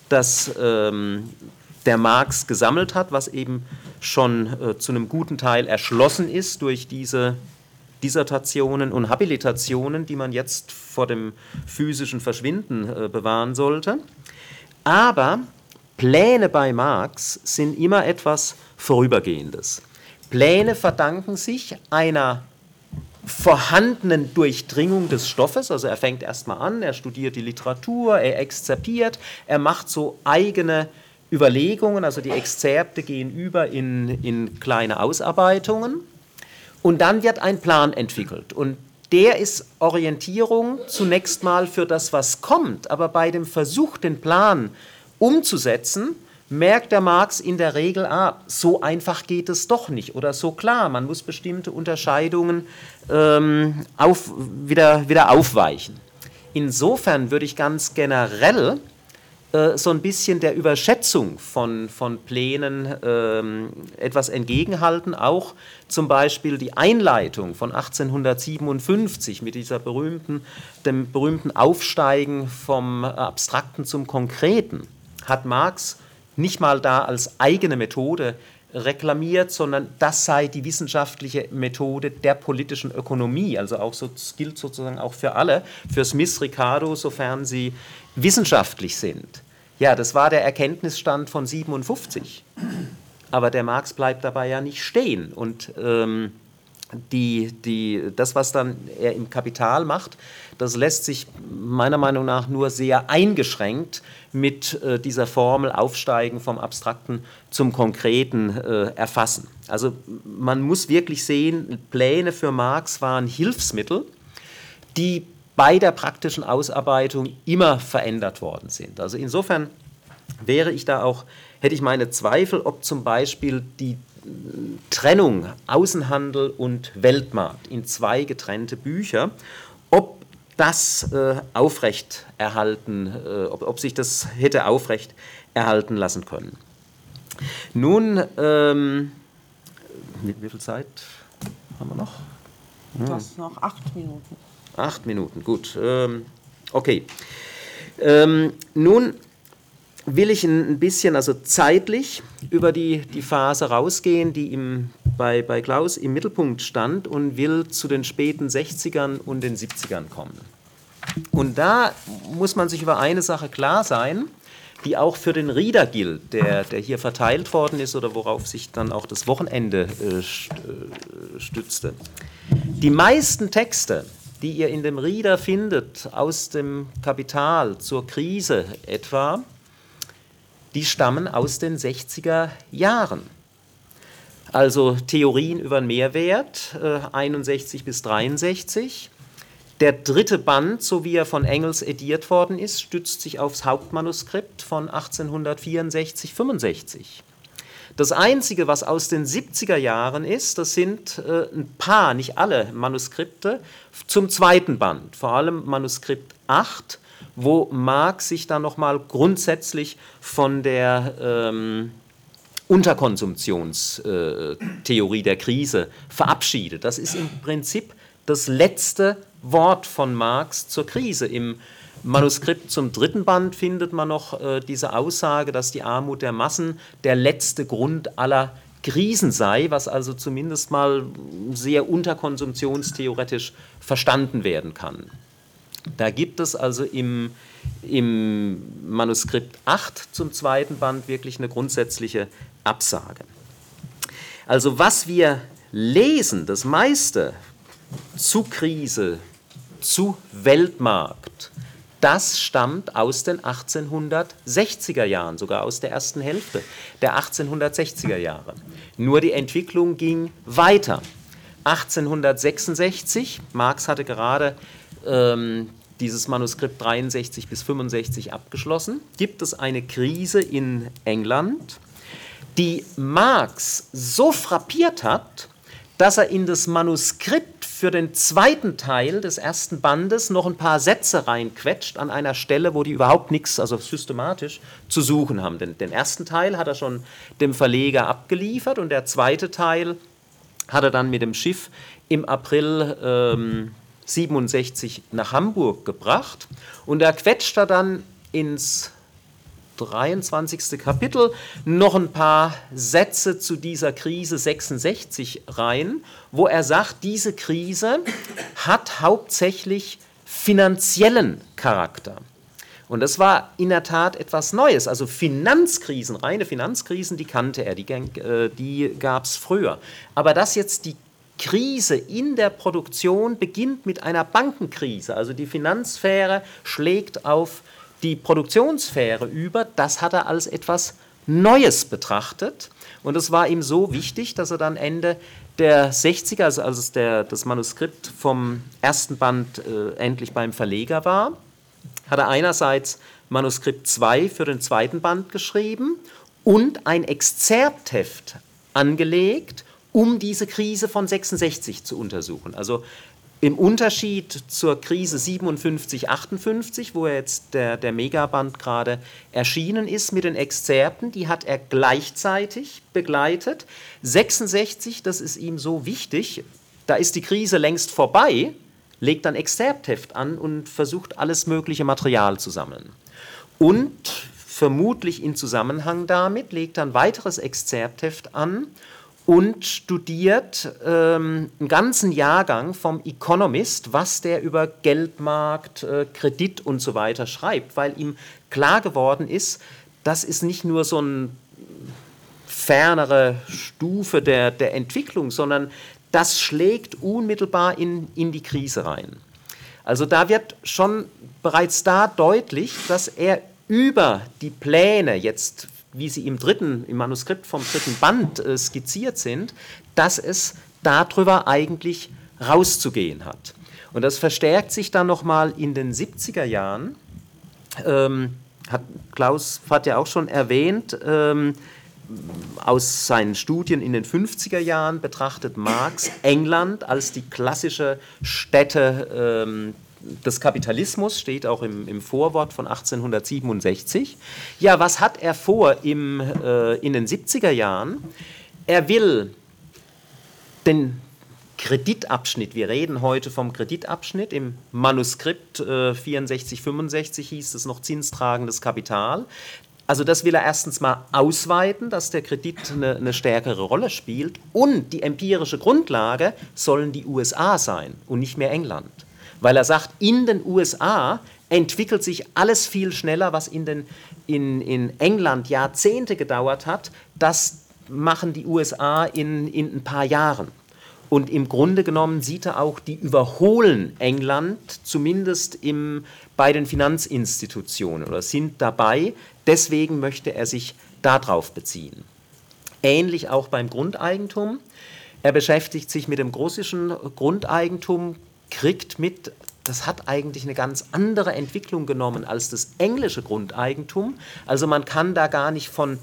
das ähm, der Marx gesammelt hat, was eben schon äh, zu einem guten Teil erschlossen ist durch diese Dissertationen und Habilitationen, die man jetzt vor dem physischen Verschwinden äh, bewahren sollte. Aber Pläne bei Marx sind immer etwas Vorübergehendes. Pläne verdanken sich einer vorhandenen Durchdringung des Stoffes. Also er fängt erstmal an, er studiert die Literatur, er exzerpiert, er macht so eigene Überlegungen, also die Exzerpte gehen über in, in kleine Ausarbeitungen und dann wird ein Plan entwickelt. Und der ist Orientierung zunächst mal für das, was kommt. Aber bei dem Versuch, den Plan umzusetzen, merkt der Marx in der Regel, ah, so einfach geht es doch nicht oder so klar, man muss bestimmte Unterscheidungen ähm, auf, wieder, wieder aufweichen. Insofern würde ich ganz generell so ein bisschen der Überschätzung von, von Plänen ähm, etwas entgegenhalten. Auch zum Beispiel die Einleitung von 1857 mit dieser berühmten, dem berühmten Aufsteigen vom Abstrakten zum Konkreten hat Marx nicht mal da als eigene Methode reklamiert, sondern das sei die wissenschaftliche Methode der politischen Ökonomie. Also auch so, das gilt sozusagen auch für alle, für Smith, Ricardo, sofern sie wissenschaftlich sind. Ja, das war der Erkenntnisstand von 57. Aber der Marx bleibt dabei ja nicht stehen. Und ähm, die, die, das, was dann er im Kapital macht, das lässt sich meiner Meinung nach nur sehr eingeschränkt mit äh, dieser Formel Aufsteigen vom Abstrakten zum Konkreten äh, erfassen. Also man muss wirklich sehen, Pläne für Marx waren Hilfsmittel, die bei der praktischen Ausarbeitung immer verändert worden sind. Also insofern wäre ich da auch, hätte ich meine Zweifel, ob zum Beispiel die Trennung Außenhandel und Weltmarkt in zwei getrennte Bücher, ob das äh, aufrecht erhalten, äh, ob, ob, sich das hätte aufrecht erhalten lassen können. Nun, ähm, wie, wie, viel Zeit haben wir noch? Hm. Du hast noch acht Minuten. Acht Minuten, gut. Ähm, okay. Ähm, nun will ich ein bisschen, also zeitlich, über die, die Phase rausgehen, die im, bei, bei Klaus im Mittelpunkt stand und will zu den späten 60ern und den 70ern kommen. Und da muss man sich über eine Sache klar sein, die auch für den Rieder gilt, der, der hier verteilt worden ist oder worauf sich dann auch das Wochenende äh, äh stützte. Die meisten Texte, die ihr in dem Rieder findet, aus dem Kapital zur Krise etwa, die stammen aus den 60er Jahren. Also Theorien über den Mehrwert, äh, 61 bis 63. Der dritte Band, so wie er von Engels ediert worden ist, stützt sich aufs Hauptmanuskript von 1864-65. Das Einzige, was aus den 70er Jahren ist, das sind äh, ein paar, nicht alle Manuskripte zum zweiten Band, vor allem Manuskript 8 wo Marx sich dann nochmal grundsätzlich von der ähm, Unterkonsumptionstheorie der Krise verabschiedet. Das ist im Prinzip das letzte Wort von Marx zur Krise. Im Manuskript zum dritten Band findet man noch äh, diese Aussage, dass die Armut der Massen der letzte Grund aller Krisen sei, was also zumindest mal sehr unterkonsumptionstheoretisch verstanden werden kann. Da gibt es also im, im Manuskript 8 zum zweiten Band wirklich eine grundsätzliche Absage. Also was wir lesen, das meiste zu Krise, zu Weltmarkt, das stammt aus den 1860er Jahren, sogar aus der ersten Hälfte der 1860er Jahre. Nur die Entwicklung ging weiter. 1866, Marx hatte gerade ähm, dieses Manuskript 63 bis 65 abgeschlossen, gibt es eine Krise in England, die Marx so frappiert hat, dass er in das Manuskript für den zweiten Teil des ersten Bandes noch ein paar Sätze reinquetscht an einer Stelle, wo die überhaupt nichts, also systematisch, zu suchen haben. Den, den ersten Teil hat er schon dem Verleger abgeliefert und der zweite Teil hat er dann mit dem Schiff im April ähm, 67 nach Hamburg gebracht und da quetscht er dann ins 23. Kapitel noch ein paar Sätze zu dieser Krise 66 rein, wo er sagt, diese Krise hat hauptsächlich finanziellen Charakter. Und das war in der Tat etwas Neues. Also Finanzkrisen, reine Finanzkrisen, die kannte er, die, äh, die gab es früher. Aber dass jetzt die Krise in der Produktion beginnt mit einer Bankenkrise. Also die Finanzsphäre schlägt auf die Produktionssphäre über. Das hat er als etwas Neues betrachtet. Und es war ihm so wichtig, dass er dann Ende der 60er, also als der, das Manuskript vom ersten Band äh, endlich beim Verleger war, hat er einerseits Manuskript 2 für den zweiten Band geschrieben und ein Exzerptheft angelegt, um diese Krise von 66 zu untersuchen. Also im Unterschied zur Krise 57, 58, wo jetzt der, der Megaband gerade erschienen ist mit den Exzerpten, die hat er gleichzeitig begleitet. 66, das ist ihm so wichtig, da ist die Krise längst vorbei, legt dann Exzerptheft an und versucht alles mögliche Material zu sammeln. Und vermutlich in Zusammenhang damit legt dann weiteres Exzerptheft an und studiert ähm, einen ganzen Jahrgang vom Economist, was der über Geldmarkt, äh, Kredit und so weiter schreibt, weil ihm klar geworden ist, das ist nicht nur so eine fernere Stufe der, der Entwicklung, sondern das schlägt unmittelbar in, in die Krise rein. Also da wird schon bereits da deutlich, dass er über die Pläne jetzt wie sie im dritten, im Manuskript vom dritten Band äh, skizziert sind, dass es darüber eigentlich rauszugehen hat. Und das verstärkt sich dann nochmal in den 70er Jahren. Ähm, hat Klaus hat ja auch schon erwähnt, ähm, aus seinen Studien in den 50er Jahren betrachtet Marx England als die klassische Stätte ähm, des Kapitalismus, steht auch im, im, Vorwort von 1867. Ja, was hat er vor im, äh, in den 70er Jahren? Er will den Kreditabschnitt, wir reden heute vom Kreditabschnitt, im Manuskript äh, 64, 65 hieß es noch zinstragendes Kapital. Also das will er erstens mal ausweiten, dass der Kredit eine, eine, stärkere Rolle spielt und die empirische Grundlage sollen die USA sein und nicht mehr England weil er sagt, in den USA entwickelt sich alles viel schneller, was in, den, in, in England Jahrzehnte gedauert hat. Das machen die USA in, in ein paar Jahren. Und im Grunde genommen sieht er auch, die überholen England, zumindest im, bei den Finanzinstitutionen oder sind dabei. Deswegen möchte er sich darauf beziehen. Ähnlich auch beim Grundeigentum. Er beschäftigt sich mit dem russischen Grundeigentum kriegt mit, das hat eigentlich eine ganz andere Entwicklung genommen als das englische Grundeigentum. Also man kann da gar nicht von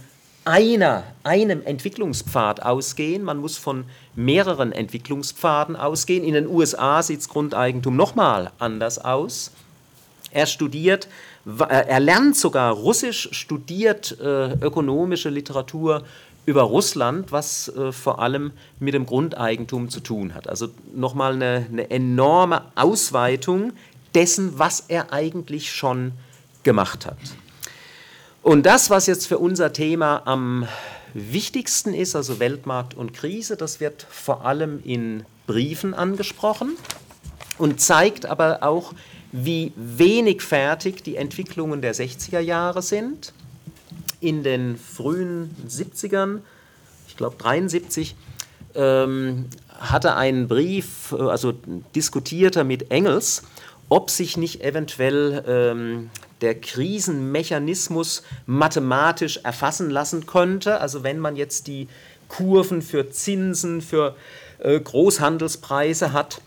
einer, einem Entwicklungspfad ausgehen, man muss von mehreren Entwicklungspfaden ausgehen. In den USA sieht das Grundeigentum nochmal anders aus. Er studiert, er lernt sogar Russisch, studiert äh, ökonomische Literatur über Russland, was äh, vor allem mit dem Grundeigentum zu tun hat. Also nochmal eine, eine enorme Ausweitung dessen, was er eigentlich schon gemacht hat. Und das, was jetzt für unser Thema am wichtigsten ist, also Weltmarkt und Krise, das wird vor allem in Briefen angesprochen und zeigt aber auch, wie wenig fertig die Entwicklungen der 60er Jahre sind in den frühen 70ern, ich glaube 73, ähm, hatte einen Brief, äh, also diskutierte mit Engels, ob sich nicht eventuell ähm, der Krisenmechanismus mathematisch erfassen lassen könnte. Also wenn man jetzt die Kurven für Zinsen, für äh, Großhandelspreise hat,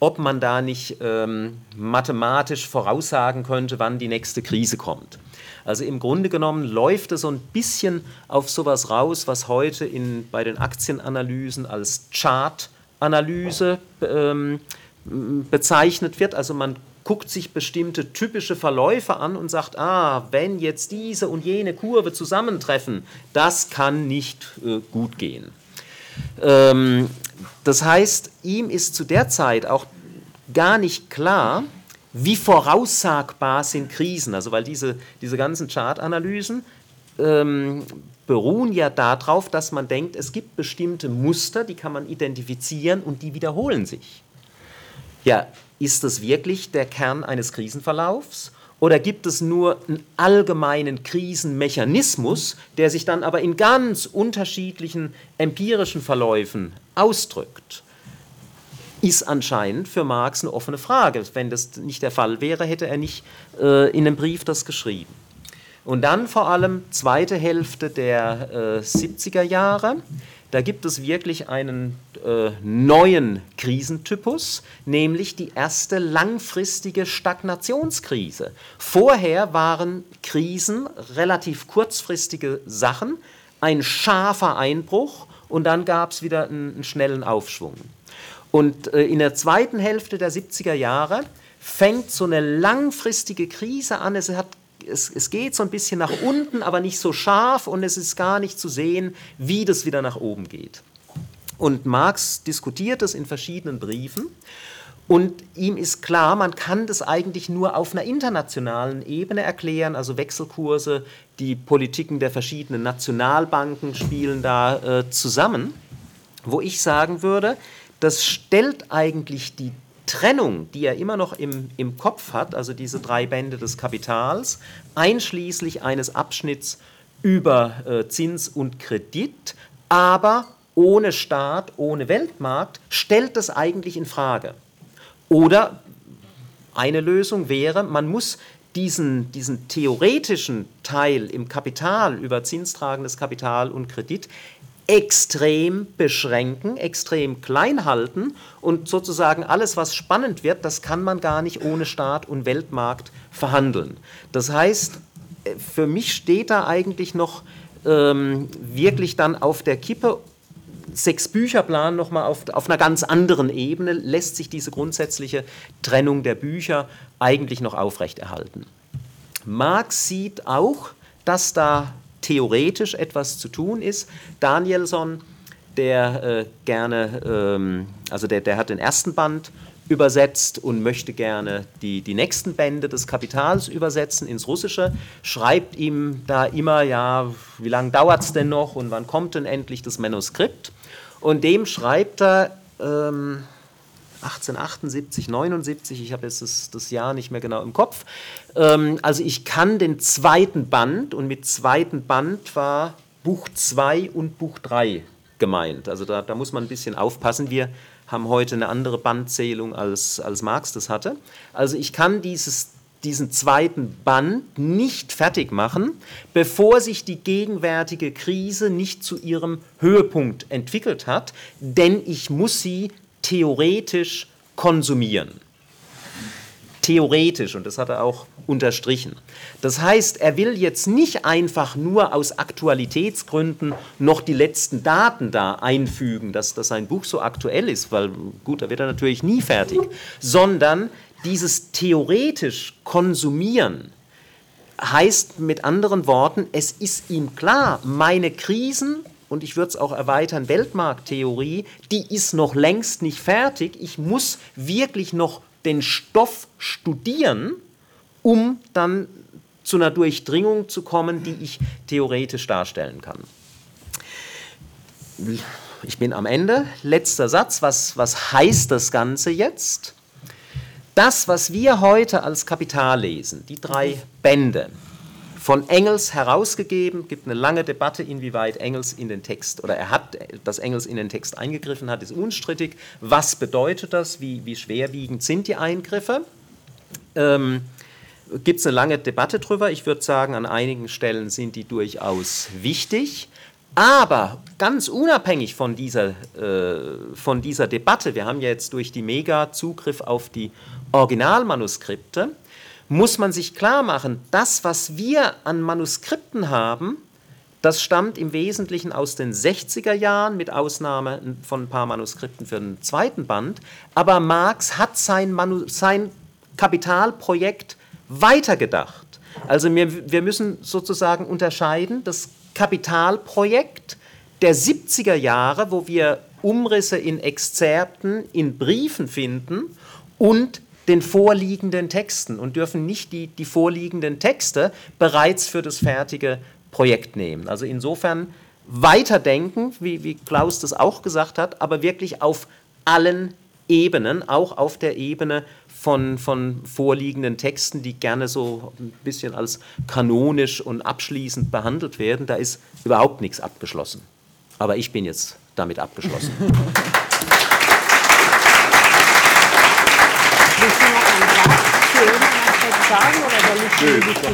ob man da nicht ähm, mathematisch voraussagen könnte, wann die nächste Krise kommt. Also im Grunde genommen läuft es so ein bisschen auf sowas raus, was heute in, bei den Aktienanalysen als Chartanalyse ähm, bezeichnet wird. Also man guckt sich bestimmte typische Verläufe an und sagt, ah, wenn jetzt diese und jene Kurve zusammentreffen, das kann nicht äh, gut gehen. Ähm, das heißt, ihm ist zu der Zeit auch gar nicht klar, wie voraussagbar sind Krisen? Also weil diese, diese ganzen Chartanalysen ähm, beruhen ja darauf, dass man denkt, es gibt bestimmte Muster, die kann man identifizieren und die wiederholen sich. Ja, ist das wirklich der Kern eines Krisenverlaufs? Oder gibt es nur einen allgemeinen Krisenmechanismus, der sich dann aber in ganz unterschiedlichen empirischen Verläufen ausdrückt? Ist anscheinend für Marx eine offene Frage. Wenn das nicht der Fall wäre, hätte er nicht äh, in einem Brief das geschrieben. Und dann vor allem zweite Hälfte der äh, 70er Jahre. Da gibt es wirklich einen äh, neuen Krisentypus, nämlich die erste langfristige Stagnationskrise. Vorher waren Krisen relativ kurzfristige Sachen, ein scharfer Einbruch und dann gab es wieder einen, einen, schnellen Aufschwung. Und äh, in der zweiten Hälfte der 70er Jahre fängt so eine langfristige Krise an. Es hat es, es geht so ein bisschen nach unten, aber nicht so scharf und es ist gar nicht zu sehen, wie das wieder nach oben geht. Und Marx diskutiert es in verschiedenen Briefen. Und ihm ist klar, man kann das eigentlich nur auf einer internationalen Ebene erklären, also Wechselkurse, die Politiken der verschiedenen Nationalbanken spielen da äh, zusammen, wo ich sagen würde, das stellt eigentlich die Trennung, die er immer noch im, im Kopf hat, also diese drei Bände des Kapitals, einschließlich eines Abschnitts über äh, Zins und Kredit, aber ohne Staat, ohne Weltmarkt, stellt das eigentlich in Frage. Oder eine Lösung wäre, man muss diesen, diesen theoretischen Teil im Kapital über zinstragendes Kapital und Kredit extrem beschränken, extrem klein halten und sozusagen alles, was spannend wird, das kann man gar nicht ohne Staat und Weltmarkt verhandeln. Das heißt, äh, für mich steht da eigentlich noch ähm, wirklich dann auf der Kippe sechs Bücherplan nochmal auf, auf einer ganz anderen Ebene lässt sich diese grundsätzliche Trennung der Bücher eigentlich noch aufrechterhalten. Marx sieht auch, dass da theoretisch etwas zu tun ist. Danielson, der äh, gerne, ähm, also der, der hat den ersten Band übersetzt und möchte gerne die, die nächsten Bände des Kapitals übersetzen ins Russische, schreibt ihm da immer, ja, wie lange dauert es denn noch und wann kommt denn endlich das Manuskript? Und dem schreibt er, ähm, 1878, 79, ich habe jetzt das, das, Jahr nicht mehr genau im Kopf. Ähm, also ich kann den zweiten Band und mit zweiten Band war Buch 2 und Buch 3 gemeint. Also da, da, muss man ein bisschen aufpassen. Wir haben heute eine andere Bandzählung, als, als Marx das hatte. Also ich kann dieses, diesen zweiten Band nicht fertig machen, bevor sich die gegenwärtige Krise nicht zu ihrem Höhepunkt entwickelt hat, denn ich muss sie theoretisch konsumieren. Theoretisch, und das hat er auch unterstrichen. Das heißt, er will jetzt nicht einfach nur aus Aktualitätsgründen noch die letzten Daten da einfügen, dass, dass sein Buch so aktuell ist, weil gut, da wird er natürlich nie fertig, sondern dieses theoretisch konsumieren heißt mit anderen Worten, es ist ihm klar, meine Krisen und ich würde es auch erweitern, Weltmarkttheorie, die ist noch längst nicht fertig. Ich muss wirklich noch den Stoff studieren, um dann zu einer Durchdringung zu kommen, die ich theoretisch darstellen kann. Ich bin am Ende. Letzter Satz. Was, was heißt das Ganze jetzt? Das, was wir heute als Kapital lesen, die drei Bände, von Engels herausgegeben. gibt eine lange Debatte, inwieweit Engels in den Text oder er hat, dass Engels in den Text eingegriffen hat, ist unstrittig. Was bedeutet das? Wie, wie schwerwiegend sind die Eingriffe? Ähm, gibt es eine lange Debatte drüber. Ich würde sagen, an einigen Stellen sind die durchaus wichtig. Aber ganz unabhängig von dieser, äh, von dieser Debatte, wir haben ja jetzt durch die Mega Zugriff auf die Originalmanuskripte, muss man sich klar machen, das, was wir an Manuskripten haben, das stammt im Wesentlichen aus den 60er Jahren, mit Ausnahme von ein paar Manuskripten für den zweiten Band. Aber Marx hat sein, Manu sein Kapitalprojekt weitergedacht. Also wir, wir müssen sozusagen unterscheiden, das Kapitalprojekt der 70er Jahre, wo wir Umrisse in Exzerpten, in Briefen finden, und den vorliegenden Texten und dürfen nicht die, die vorliegenden Texte bereits für das fertige Projekt nehmen. Also insofern weiterdenken, wie, wie Klaus das auch gesagt hat, aber wirklich auf allen Ebenen, auch auf der Ebene von, von vorliegenden Texten, die gerne so ein bisschen als kanonisch und abschließend behandelt werden. Da ist überhaupt nichts abgeschlossen. Aber ich bin jetzt damit abgeschlossen. <laughs> sagen oder soll ich